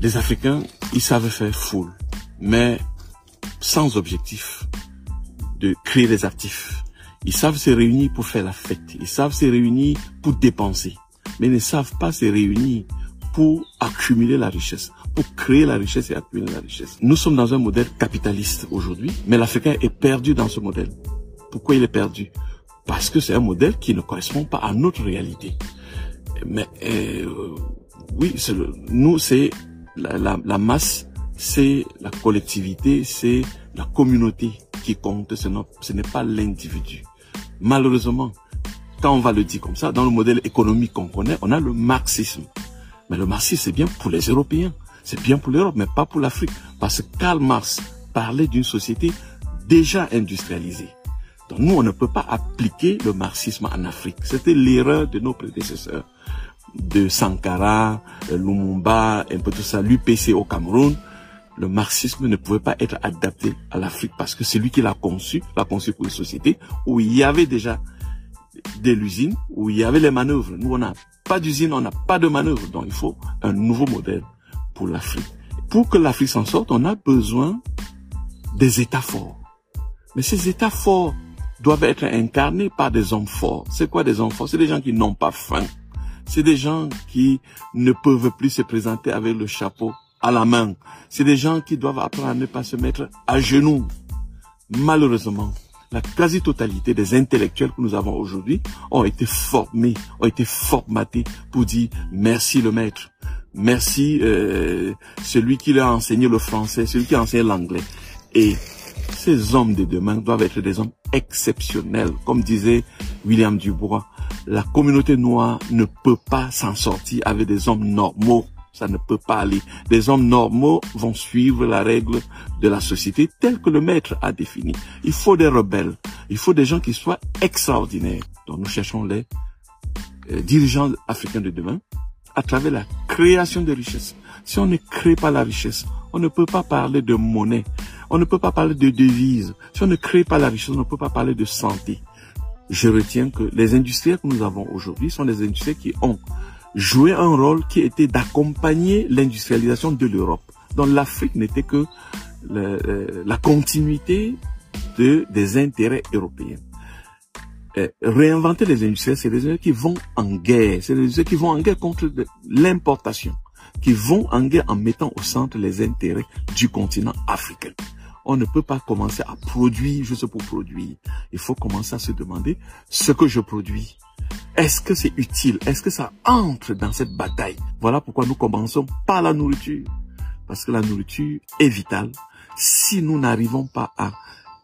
Les Africains, ils savent faire foule, mais sans objectif de créer des actifs. Ils savent se réunir pour faire la fête. Ils savent se réunir pour dépenser. Mais ils ne savent pas se réunir pour accumuler la richesse, pour créer la richesse et accumuler la richesse. Nous sommes dans un modèle capitaliste aujourd'hui, mais l'Africain est perdu dans ce modèle. Pourquoi il est perdu? Parce que c'est un modèle qui ne correspond pas à notre réalité. Mais euh, oui, nous, c'est la, masse, c'est la collectivité, c'est la communauté qui compte, ce n'est pas l'individu. Malheureusement, quand on va le dire comme ça, dans le modèle économique qu'on connaît, on a le marxisme. Mais le marxisme, c'est bien pour les Européens, c'est bien pour l'Europe, mais pas pour l'Afrique. Parce que Karl Marx parlait d'une société déjà industrialisée. Donc nous, on ne peut pas appliquer le marxisme en Afrique. C'était l'erreur de nos prédécesseurs, de Sankara, Lumumba, un peu tout ça, l'UPC au Cameroun. Le marxisme ne pouvait pas être adapté à l'Afrique parce que c'est lui qui l'a conçu, l'a conçu pour une société où il y avait déjà de l'usine, où il y avait les manœuvres. Nous, on n'a pas d'usine, on n'a pas de manœuvre. Donc il faut un nouveau modèle pour l'Afrique. Pour que l'Afrique s'en sorte, on a besoin des États forts. Mais ces États forts doivent être incarnés par des hommes forts. C'est quoi des hommes forts? C'est des gens qui n'ont pas faim. C'est des gens qui ne peuvent plus se présenter avec le chapeau à la main. C'est des gens qui doivent apprendre à ne pas se mettre à genoux. Malheureusement, la quasi-totalité des intellectuels que nous avons aujourd'hui ont été formés, ont été formatés pour dire merci le maître, merci euh, celui qui leur a enseigné le français, celui qui a enseigné l'anglais. Ces hommes de demain doivent être des hommes exceptionnels. Comme disait William Dubois, la communauté noire ne peut pas s'en sortir avec des hommes normaux. Ça ne peut pas aller. Les hommes normaux vont suivre la règle de la société telle que le maître a défini. Il faut des rebelles. Il faut des gens qui soient extraordinaires. Donc nous cherchons les euh, dirigeants africains de demain à travers la création de richesses. Si on ne crée pas la richesse, on ne peut pas parler de monnaie. On ne peut pas parler de devises. Si on ne crée pas la richesse, on ne peut pas parler de santé. Je retiens que les industriels que nous avons aujourd'hui sont des industriels qui ont joué un rôle qui était d'accompagner l'industrialisation de l'Europe. Donc l'Afrique n'était que euh, la continuité de, des intérêts européens. Euh, réinventer les industriels, c'est des industriels qui vont en guerre, c'est des industriels qui vont en guerre contre l'importation, qui vont en guerre en mettant au centre les intérêts du continent africain. On ne peut pas commencer à produire juste pour produire. Il faut commencer à se demander ce que je produis. Est-ce que c'est utile? Est-ce que ça entre dans cette bataille? Voilà pourquoi nous commençons par la nourriture. Parce que la nourriture est vitale. Si nous n'arrivons pas à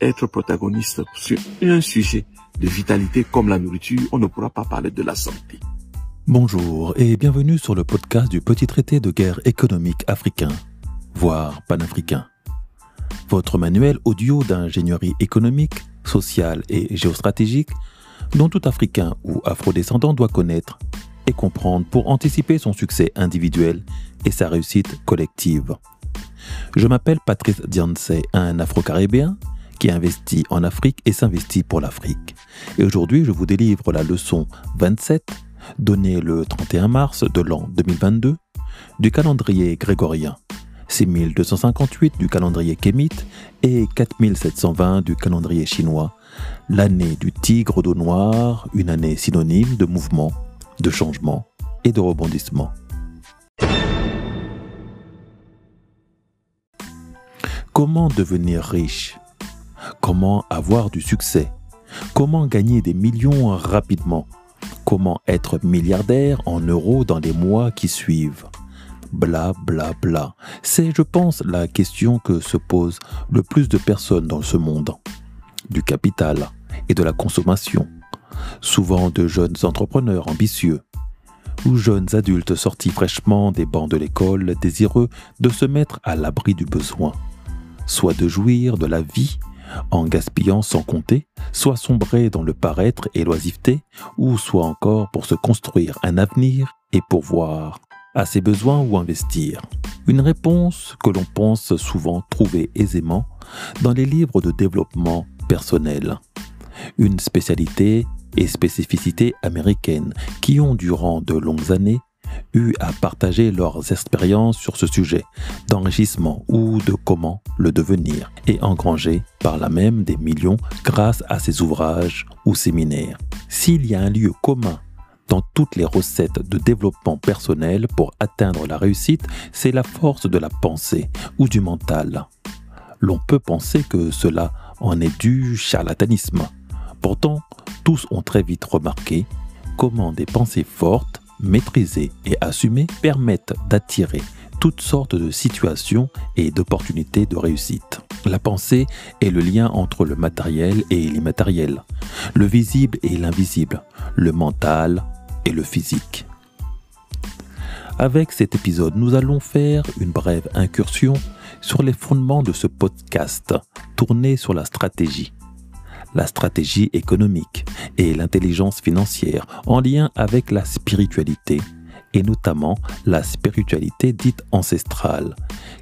être protagonistes sur un sujet de vitalité comme la nourriture, on ne pourra pas parler de la santé. Bonjour et bienvenue sur le podcast du petit traité de guerre économique africain, voire panafricain. Votre manuel audio d'ingénierie économique, sociale et géostratégique dont tout Africain ou Afrodescendant doit connaître et comprendre pour anticiper son succès individuel et sa réussite collective. Je m'appelle Patrice Dianse, un Afro-Caribéen qui investit en Afrique et s'investit pour l'Afrique. Et aujourd'hui, je vous délivre la leçon 27, donnée le 31 mars de l'an 2022, du calendrier grégorien, 6258 du calendrier kémite et 4720 du calendrier chinois, l'année du tigre d'eau noire, une année synonyme de mouvement, de changement et de rebondissement. Comment devenir riche? Comment avoir du succès? Comment gagner des millions rapidement? Comment être milliardaire en euros dans les mois qui suivent Bla bla bla. C'est, je pense, la question que se posent le plus de personnes dans ce monde. Du capital et de la consommation. Souvent de jeunes entrepreneurs ambitieux ou jeunes adultes sortis fraîchement des bancs de l'école désireux de se mettre à l'abri du besoin, soit de jouir de la vie en gaspillant sans compter, soit sombrer dans le paraître et l'oisiveté, ou soit encore pour se construire un avenir et pourvoir à ses besoins ou investir. Une réponse que l'on pense souvent trouver aisément dans les livres de développement personnel. Une spécialité et spécificité américaine qui ont durant de longues années eu à partager leurs expériences sur ce sujet d'enrichissement ou de comment le devenir et engranger par là même des millions grâce à ces ouvrages ou séminaires. S'il y a un lieu commun dans toutes les recettes de développement personnel pour atteindre la réussite, c'est la force de la pensée ou du mental. L'on peut penser que cela en est du charlatanisme. Pourtant, tous ont très vite remarqué comment des pensées fortes, maîtrisées et assumées permettent d'attirer toutes sortes de situations et d'opportunités de réussite. La pensée est le lien entre le matériel et l'immatériel, le visible et l'invisible, le mental et le physique. Avec cet épisode, nous allons faire une brève incursion sur les fondements de ce podcast tourné sur la stratégie la stratégie économique et l'intelligence financière en lien avec la spiritualité, et notamment la spiritualité dite ancestrale,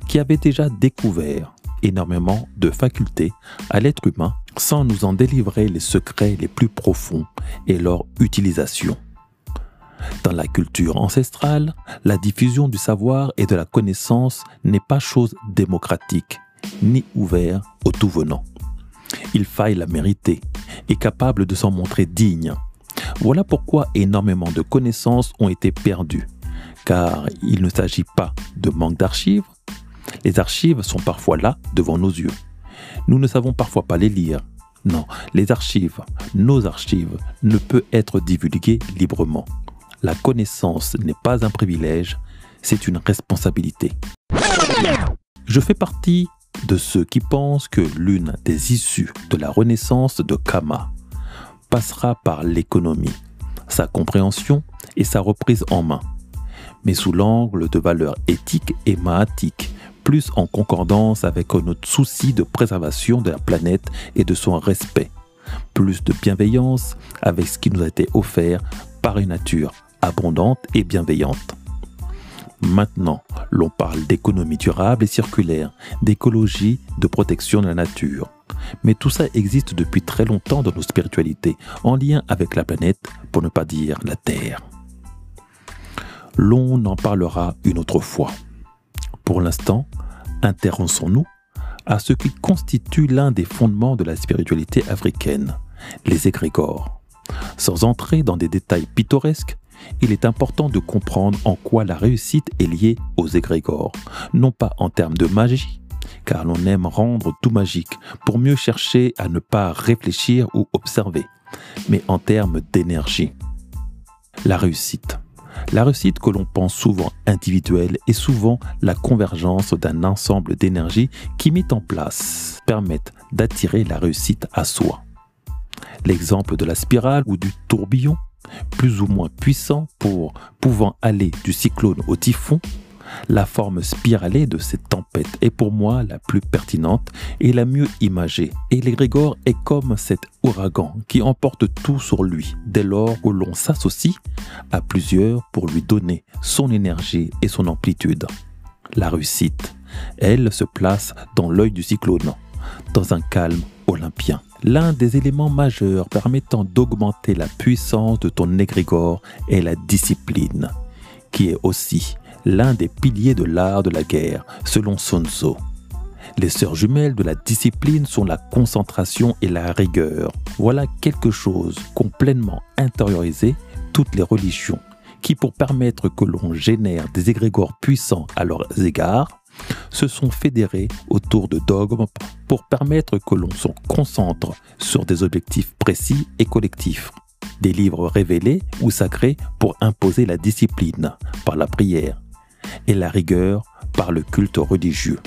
qui avait déjà découvert énormément de facultés à l'être humain sans nous en délivrer les secrets les plus profonds et leur utilisation. Dans la culture ancestrale, la diffusion du savoir et de la connaissance n'est pas chose démocratique, ni ouvert au tout venant il faille la mériter et capable de s'en montrer digne. Voilà pourquoi énormément de connaissances ont été perdues, car il ne s'agit pas de manque d'archives. Les archives sont parfois là devant nos yeux. Nous ne savons parfois pas les lire. Non, les archives, nos archives, ne peuvent être divulguées librement. La connaissance n'est pas un privilège, c'est une responsabilité. Je fais partie de ceux qui pensent que l'une des issues de la renaissance de Kama passera par l'économie, sa compréhension et sa reprise en main, mais sous l'angle de valeurs éthiques et maatiques, plus en concordance avec notre souci de préservation de la planète et de son respect, plus de bienveillance avec ce qui nous a été offert par une nature abondante et bienveillante. Maintenant, l'on parle d'économie durable et circulaire, d'écologie, de protection de la nature. Mais tout ça existe depuis très longtemps dans nos spiritualités, en lien avec la planète, pour ne pas dire la Terre. L'on en parlera une autre fois. Pour l'instant, intéressons-nous à ce qui constitue l'un des fondements de la spiritualité africaine, les égrégores. Sans entrer dans des détails pittoresques, il est important de comprendre en quoi la réussite est liée aux égrégores, non pas en termes de magie, car l'on aime rendre tout magique pour mieux chercher à ne pas réfléchir ou observer, mais en termes d'énergie. La réussite. La réussite que l'on pense souvent individuelle est souvent la convergence d'un ensemble d'énergies qui, mis en place, permettent d'attirer la réussite à soi. L'exemple de la spirale ou du tourbillon plus ou moins puissant pour pouvant aller du cyclone au typhon, la forme spiralée de cette tempête est pour moi la plus pertinente et la mieux imagée. Et l'égrégore est comme cet ouragan qui emporte tout sur lui dès lors où l'on s'associe à plusieurs pour lui donner son énergie et son amplitude. La réussite, elle, se place dans l'œil du cyclone, dans un calme olympien l'un des éléments majeurs permettant d'augmenter la puissance de ton égrégore est la discipline, qui est aussi l'un des piliers de l'art de la guerre, selon Sun Tzu. Les sœurs jumelles de la discipline sont la concentration et la rigueur. Voilà quelque chose complètement intériorisé toutes les religions, qui pour permettre que l'on génère des égrégores puissants à leurs égards, se sont fédérés autour de dogmes pour permettre que l'on se concentre sur des objectifs précis et collectifs. Des livres révélés ou sacrés pour imposer la discipline par la prière et la rigueur par le culte religieux.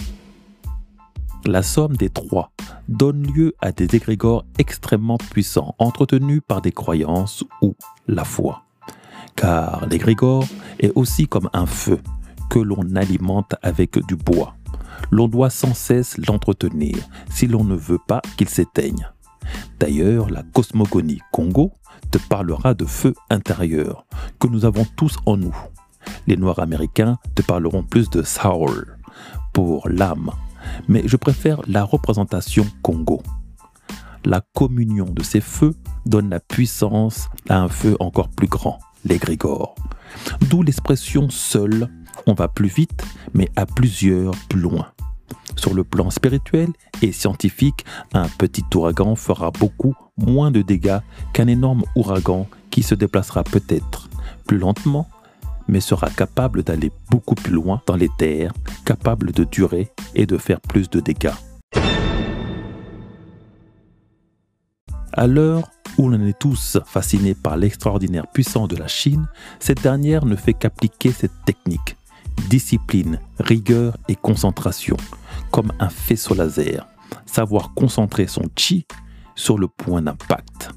La somme des trois donne lieu à des égrégores extrêmement puissants entretenus par des croyances ou la foi. Car l'égrégore est aussi comme un feu que l'on alimente avec du bois. L'on doit sans cesse l'entretenir si l'on ne veut pas qu'il s'éteigne. D'ailleurs, la cosmogonie Congo te parlera de feu intérieur que nous avons tous en nous. Les Noirs américains te parleront plus de soul pour l'âme, mais je préfère la représentation Congo. La communion de ces feux donne la puissance à un feu encore plus grand, l'égrégore. D'où l'expression seul, on va plus vite, mais à plusieurs plus loin. Sur le plan spirituel et scientifique, un petit ouragan fera beaucoup moins de dégâts qu'un énorme ouragan qui se déplacera peut-être plus lentement, mais sera capable d'aller beaucoup plus loin dans les terres, capable de durer et de faire plus de dégâts. À l'heure où l'on est tous fascinés par l'extraordinaire puissance de la Chine, cette dernière ne fait qu'appliquer cette technique. Discipline, rigueur et concentration, comme un faisceau laser. Savoir concentrer son chi sur le point d'impact.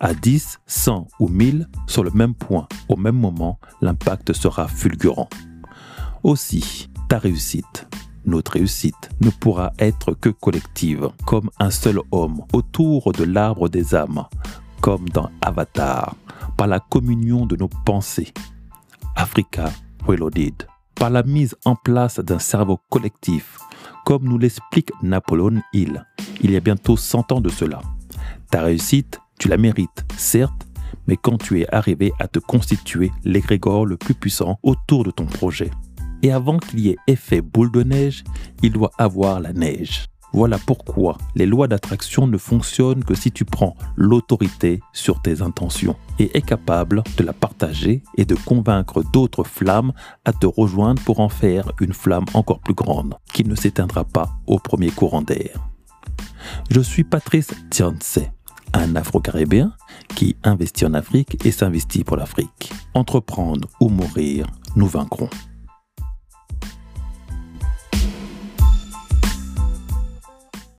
À 10, 100 ou 1000 sur le même point, au même moment, l'impact sera fulgurant. Aussi, ta réussite, notre réussite ne pourra être que collective, comme un seul homme autour de l'arbre des âmes, comme dans Avatar, par la communion de nos pensées. Africa Reloaded, par la mise en place d'un cerveau collectif, comme nous l'explique Napoléon Hill, il y a bientôt 100 ans de cela. Ta réussite, tu la mérites, certes, mais quand tu es arrivé à te constituer l'égrégore le plus puissant autour de ton projet. Et avant qu'il y ait effet boule de neige, il doit avoir la neige. Voilà pourquoi les lois d'attraction ne fonctionnent que si tu prends l'autorité sur tes intentions et es capable de la partager et de convaincre d'autres flammes à te rejoindre pour en faire une flamme encore plus grande qui ne s'éteindra pas au premier courant d'air. Je suis Patrice Tianse, un Afro-Caribéen qui investit en Afrique et s'investit pour l'Afrique. Entreprendre ou mourir, nous vaincrons.